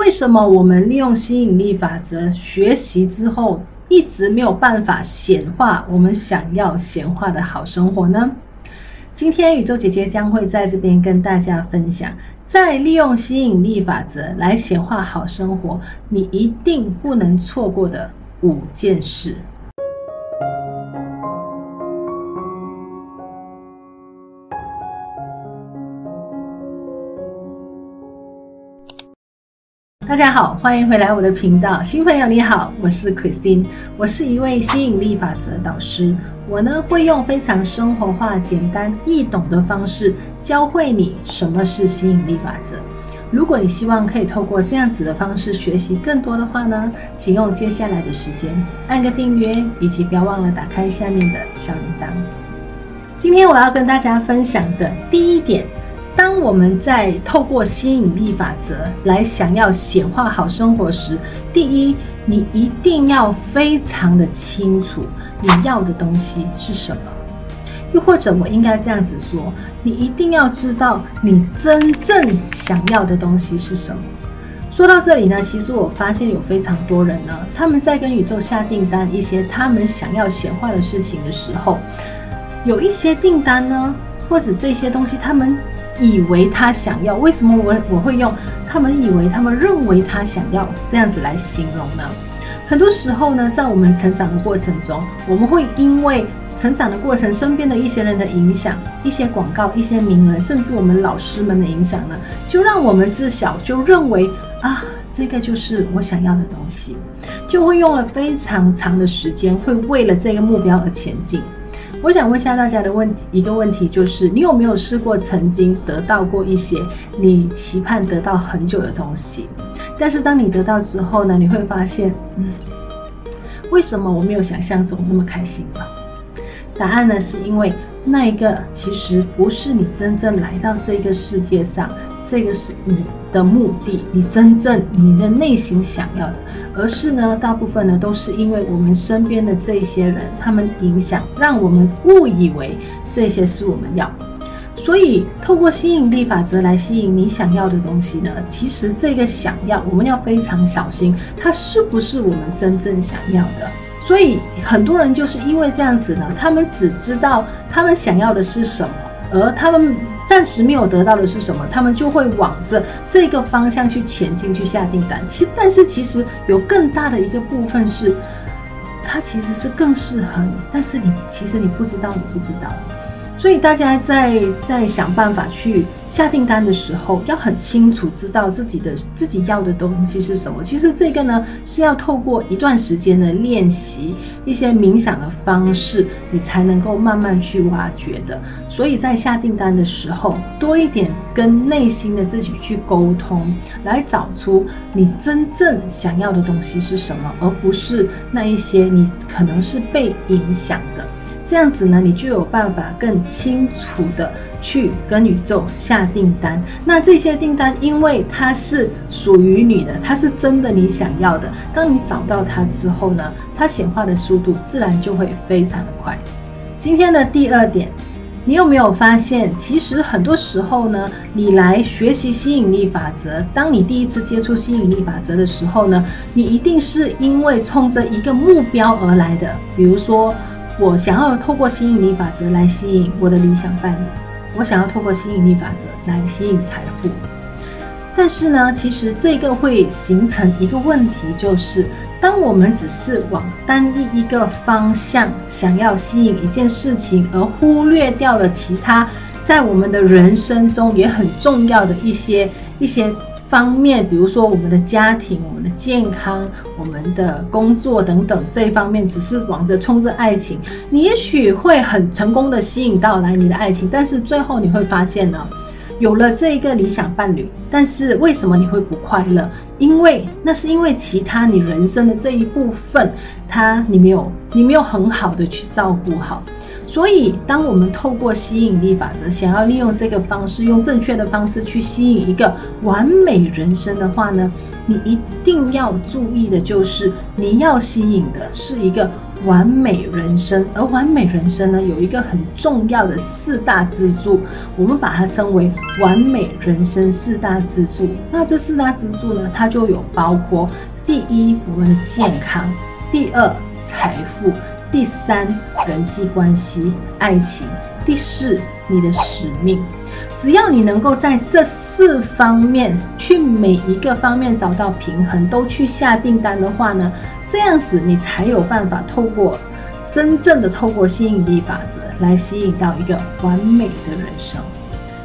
为什么我们利用吸引力法则学习之后，一直没有办法显化我们想要显化的好生活呢？今天宇宙姐姐将会在这边跟大家分享，在利用吸引力法则来显化好生活，你一定不能错过的五件事。大家好，欢迎回来我的频道，新朋友你好，我是 Christine，我是一位吸引力法则导师。我呢会用非常生活化、简单易懂的方式教会你什么是吸引力法则。如果你希望可以透过这样子的方式学习更多的话呢，请用接下来的时间按个订阅，以及不要忘了打开下面的小铃铛。今天我要跟大家分享的第一点。当我们在透过吸引力法则来想要显化好生活时，第一，你一定要非常的清楚你要的东西是什么，又或者我应该这样子说，你一定要知道你真正想要的东西是什么。说到这里呢，其实我发现有非常多人呢，他们在跟宇宙下订单一些他们想要显化的事情的时候，有一些订单呢，或者这些东西他们。以为他想要，为什么我我会用他们以为他们认为他想要这样子来形容呢？很多时候呢，在我们成长的过程中，我们会因为成长的过程，身边的一些人的影响，一些广告，一些名人，甚至我们老师们的影响呢，就让我们自小就认为啊，这个就是我想要的东西，就会用了非常长的时间，会为了这个目标而前进。我想问一下大家的问题，一个问题就是，你有没有试过曾经得到过一些你期盼得到很久的东西，但是当你得到之后呢，你会发现，嗯，为什么我没有想象中那么开心呢？答案呢，是因为那一个其实不是你真正来到这个世界上。这个是你的目的，你真正你的内心想要的，而是呢，大部分呢都是因为我们身边的这些人，他们影响，让我们误以为这些是我们要。所以，透过吸引力法则来吸引你想要的东西呢，其实这个想要，我们要非常小心，它是不是我们真正想要的。所以，很多人就是因为这样子呢，他们只知道他们想要的是什么，而他们。暂时没有得到的是什么，他们就会往着这个方向去前进，去下订单。其但是其实有更大的一个部分是，它其实是更适合你，但是你其实你不知道，你不知道。所以大家在在想办法去下订单的时候，要很清楚知道自己的自己要的东西是什么。其实这个呢是要透过一段时间的练习，一些冥想的方式，你才能够慢慢去挖掘的。所以在下订单的时候，多一点跟内心的自己去沟通，来找出你真正想要的东西是什么，而不是那一些你可能是被影响的。这样子呢，你就有办法更清楚的去跟宇宙下订单。那这些订单，因为它是属于你的，它是真的你想要的。当你找到它之后呢，它显化的速度自然就会非常的快。今天的第二点，你有没有发现，其实很多时候呢，你来学习吸引力法则，当你第一次接触吸引力法则的时候呢，你一定是因为冲着一个目标而来的，比如说。我想要透过吸引力法则来吸引我的理想伴侣，我想要透过吸引力法则来吸引财富。但是呢，其实这个会形成一个问题，就是当我们只是往单一一个方向想要吸引一件事情，而忽略掉了其他在我们的人生中也很重要的一些一些。方面，比如说我们的家庭、我们的健康、我们的工作等等这一方面，只是往着冲着爱情，你也许会很成功的吸引到来你的爱情，但是最后你会发现呢，有了这一个理想伴侣，但是为什么你会不快乐？因为那是因为其他你人生的这一部分，它你没有你没有很好的去照顾好。所以，当我们透过吸引力法则，想要利用这个方式，用正确的方式去吸引一个完美人生的话呢，你一定要注意的就是，你要吸引的是一个完美人生。而完美人生呢，有一个很重要的四大支柱，我们把它称为完美人生四大支柱。那这四大支柱呢，它就有包括第一，我们的健康；第二，财富；第三，人际关系、爱情；第四，你的使命。只要你能够在这四方面去每一个方面找到平衡，都去下订单的话呢，这样子你才有办法透过真正的透过吸引力法则来吸引到一个完美的人生。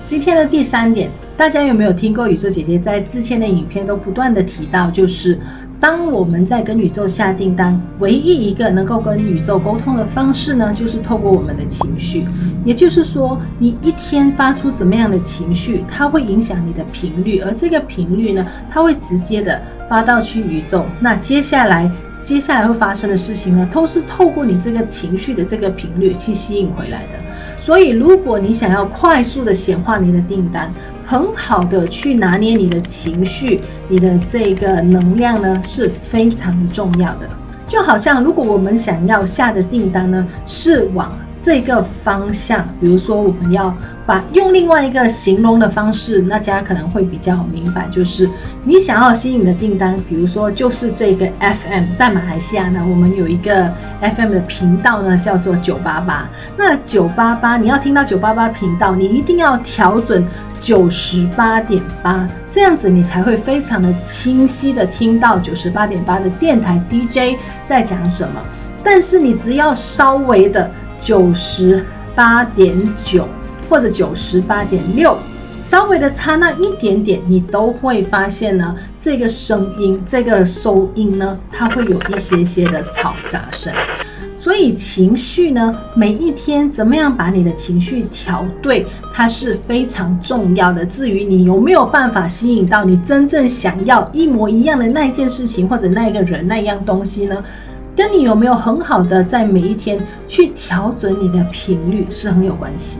今天的第三点，大家有没有听过宇宙姐姐在之前的影片都不断的提到，就是。当我们在跟宇宙下订单，唯一一个能够跟宇宙沟通的方式呢，就是透过我们的情绪。也就是说，你一天发出怎么样的情绪，它会影响你的频率，而这个频率呢，它会直接的发到去宇宙。那接下来，接下来会发生的事情呢，都是透过你这个情绪的这个频率去吸引回来的。所以，如果你想要快速的显化你的订单，很好的去拿捏你的情绪，你的这个能量呢，是非常重要的。就好像如果我们想要下的订单呢，是往这个方向，比如说我们要。把用另外一个形容的方式，大家可能会比较明白，就是你想要吸引的订单，比如说就是这个 FM，在马来西亚呢，我们有一个 FM 的频道呢，叫做九八八。那九八八，你要听到九八八频道，你一定要调准九十八点八，这样子你才会非常的清晰的听到九十八点八的电台 DJ 在讲什么。但是你只要稍微的九十八点九。或者九十八点六，稍微的差那一点点，你都会发现呢，这个声音，这个收音呢，它会有一些些的嘈杂声。所以情绪呢，每一天怎么样把你的情绪调对，它是非常重要的。至于你有没有办法吸引到你真正想要一模一样的那一件事情，或者那一个人，那一样东西呢，跟你有没有很好的在每一天去调整你的频率是很有关系。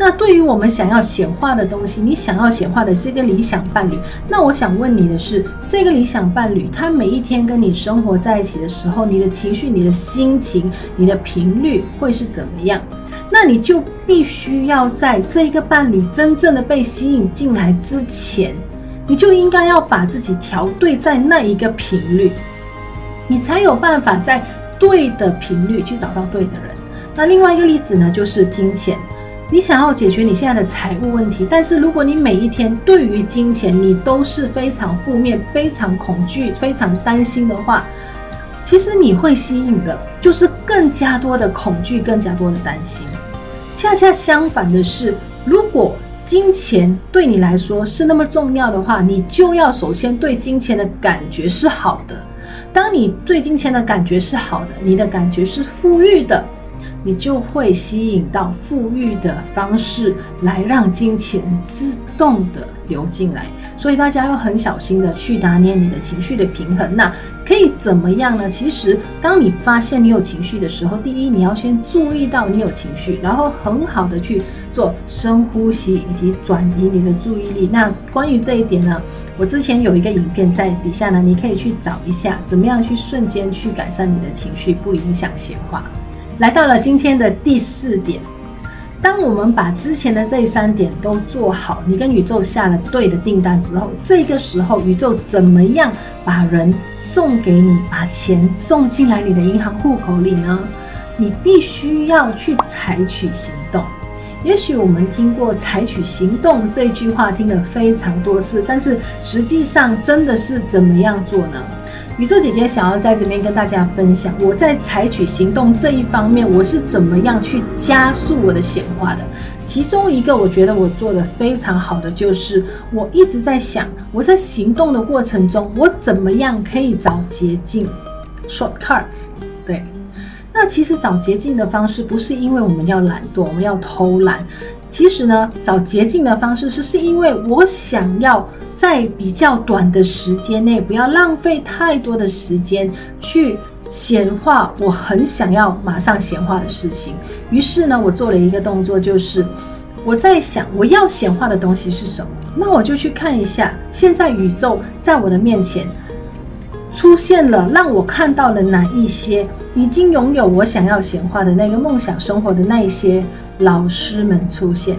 那对于我们想要显化的东西，你想要显化的是一个理想伴侣。那我想问你的是，这个理想伴侣，他每一天跟你生活在一起的时候，你的情绪、你的心情、你的频率会是怎么样？那你就必须要在这一个伴侣真正的被吸引进来之前，你就应该要把自己调对在那一个频率，你才有办法在对的频率去找到对的人。那另外一个例子呢，就是金钱。你想要解决你现在的财务问题，但是如果你每一天对于金钱你都是非常负面、非常恐惧、非常担心的话，其实你会吸引的就是更加多的恐惧、更加多的担心。恰恰相反的是，如果金钱对你来说是那么重要的话，你就要首先对金钱的感觉是好的。当你对金钱的感觉是好的，你的感觉是富裕的。你就会吸引到富裕的方式来让金钱自动的流进来，所以大家要很小心的去拿捏你的情绪的平衡。那可以怎么样呢？其实，当你发现你有情绪的时候，第一，你要先注意到你有情绪，然后很好的去做深呼吸以及转移你的注意力。那关于这一点呢，我之前有一个影片在底下呢，你可以去找一下，怎么样去瞬间去改善你的情绪，不影响显化。来到了今天的第四点，当我们把之前的这三点都做好，你跟宇宙下了对的订单之后，这个时候宇宙怎么样把人送给你，把钱送进来你的银行户口里呢？你必须要去采取行动。也许我们听过“采取行动”这句话听了非常多次，但是实际上真的是怎么样做呢？宇宙姐姐想要在这边跟大家分享，我在采取行动这一方面，我是怎么样去加速我的显化的。其中一个我觉得我做得非常好的，就是我一直在想，我在行动的过程中，我怎么样可以找捷径，shortcuts。对，那其实找捷径的方式，不是因为我们要懒惰，我们要偷懒。其实呢，找捷径的方式是是因为我想要在比较短的时间内，不要浪费太多的时间去显化我很想要马上显化的事情。于是呢，我做了一个动作，就是我在想我要显化的东西是什么，那我就去看一下现在宇宙在我的面前出现了，让我看到了哪一些已经拥有我想要显化的那个梦想生活的那一些老师们出现，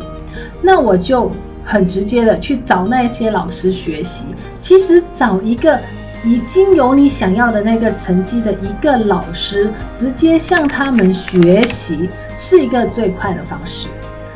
那我就很直接的去找那些老师学习。其实找一个已经有你想要的那个成绩的一个老师，直接向他们学习，是一个最快的方式。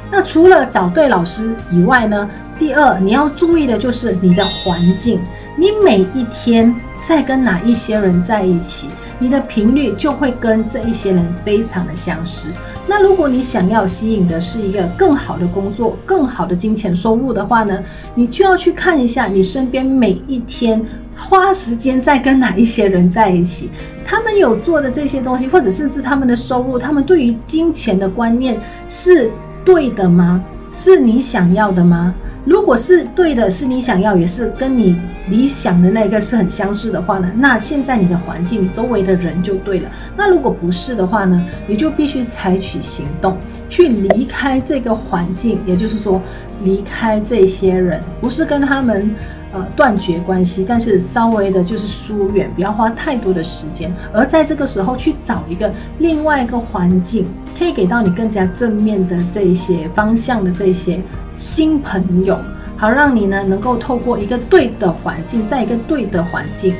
那除了找对老师以外呢，第二你要注意的就是你的环境，你每一天在跟哪一些人在一起，你的频率就会跟这一些人非常的相似。那如果你想要吸引的是一个更好的工作、更好的金钱收入的话呢，你就要去看一下你身边每一天花时间在跟哪一些人在一起，他们有做的这些东西，或者甚至他们的收入，他们对于金钱的观念是。对的吗？是你想要的吗？如果是对的，是你想要，也是跟你理想的那个是很相似的话呢，那现在你的环境，你周围的人就对了。那如果不是的话呢，你就必须采取行动，去离开这个环境，也就是说，离开这些人，不是跟他们。呃，断绝关系，但是稍微的就是疏远，不要花太多的时间，而在这个时候去找一个另外一个环境，可以给到你更加正面的这一些方向的这些新朋友，好让你呢能够透过一个对的环境，在一个对的环境。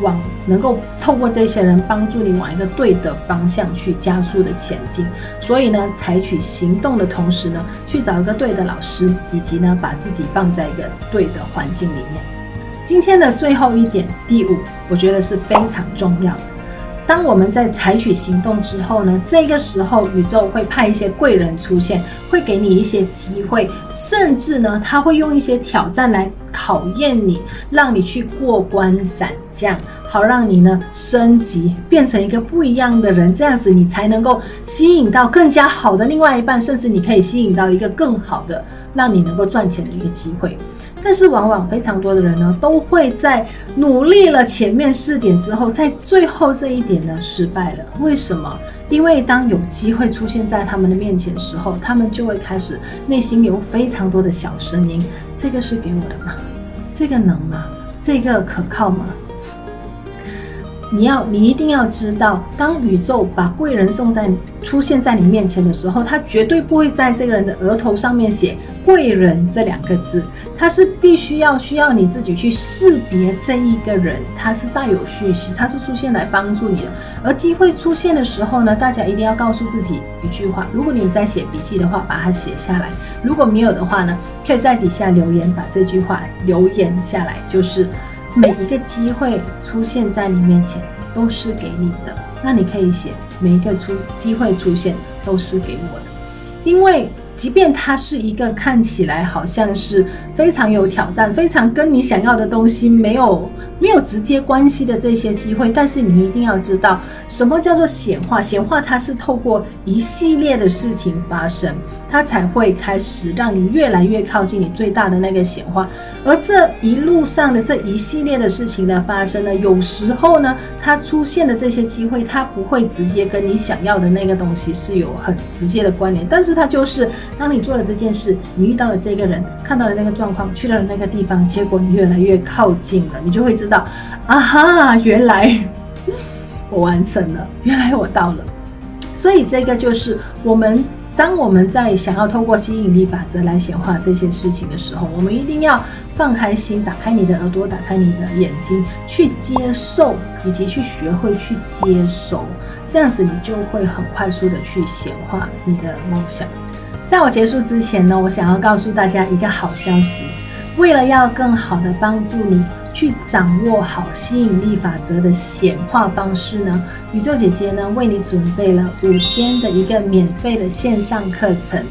往能够透过这些人帮助你往一个对的方向去加速的前进，所以呢，采取行动的同时呢，去找一个对的老师，以及呢，把自己放在一个对的环境里面。今天的最后一点，第五，我觉得是非常重要的。当我们在采取行动之后呢，这个时候宇宙会派一些贵人出现，会给你一些机会，甚至呢，他会用一些挑战来考验你，让你去过关斩将，好让你呢升级，变成一个不一样的人，这样子你才能够吸引到更加好的另外一半，甚至你可以吸引到一个更好的，让你能够赚钱的一个机会。但是往往非常多的人呢，都会在努力了前面四点之后，在最后这一点呢失败了。为什么？因为当有机会出现在他们的面前的时候，他们就会开始内心有非常多的小声音：这个是给我的吗？这个能吗？这个可靠吗？你要，你一定要知道，当宇宙把贵人送在出现在你面前的时候，他绝对不会在这个人的额头上面写“贵人”这两个字，他是必须要需要你自己去识别这一个人，他是带有讯息，他是出现来帮助你的。而机会出现的时候呢，大家一定要告诉自己一句话：如果你在写笔记的话，把它写下来；如果没有的话呢，可以在底下留言，把这句话留言下来，就是。每一个机会出现在你面前都是给你的，那你可以写每一个出机会出现都是给我的，因为即便它是一个看起来好像是非常有挑战、非常跟你想要的东西没有。没有直接关系的这些机会，但是你一定要知道什么叫做显化。显化它是透过一系列的事情发生，它才会开始让你越来越靠近你最大的那个显化。而这一路上的这一系列的事情的发生呢，有时候呢，它出现的这些机会，它不会直接跟你想要的那个东西是有很直接的关联，但是它就是当你做了这件事，你遇到了这个人，看到了那个状况，去到了那个地方，结果你越来越靠近了，你就会知道。啊哈！原来我完成了，原来我到了。所以这个就是我们，当我们在想要透过吸引力法则来显化这些事情的时候，我们一定要放开心，打开你的耳朵，打开你的眼睛，去接受，以及去学会去接收。这样子，你就会很快速的去显化你的梦想。在我结束之前呢，我想要告诉大家一个好消息，为了要更好的帮助你。去掌握好吸引力法则的显化方式呢，宇宙姐姐呢为你准备了五天的一个免费的线上课程。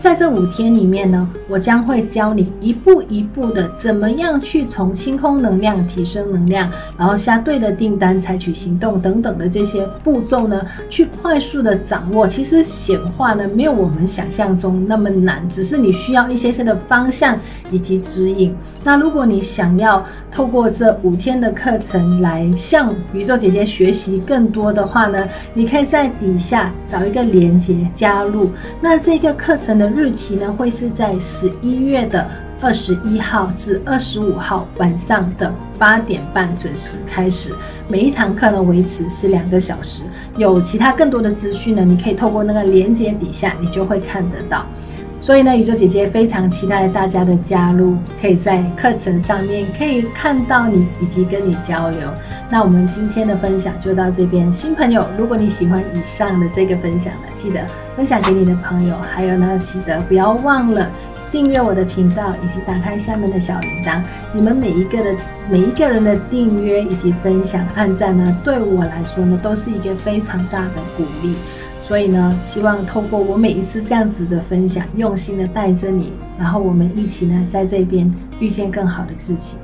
在这五天里面呢，我将会教你一步一步的怎么样去从清空能量、提升能量，然后下对的订单、采取行动等等的这些步骤呢，去快速的掌握。其实显化呢，没有我们想象中那么难，只是你需要一些些的方向以及指引。那如果你想要透过这五天的课程来向宇宙姐姐学习更多的话呢，你可以在底下找一个链接加入。那这个课程的。日期呢，会是在十一月的二十一号至二十五号晚上的八点半准时开始。每一堂课呢，维持是两个小时。有其他更多的资讯呢，你可以透过那个链接底下，你就会看得到。所以呢，宇宙姐姐非常期待大家的加入，可以在课程上面可以看到你以及跟你交流。那我们今天的分享就到这边。新朋友，如果你喜欢以上的这个分享呢，记得分享给你的朋友。还有呢，记得不要忘了订阅我的频道，以及打开下面的小铃铛。你们每一个的每一个人的订阅以及分享、按赞呢，对我来说呢，都是一个非常大的鼓励。所以呢，希望透过我每一次这样子的分享，用心的带着你，然后我们一起呢，在这边遇见更好的自己。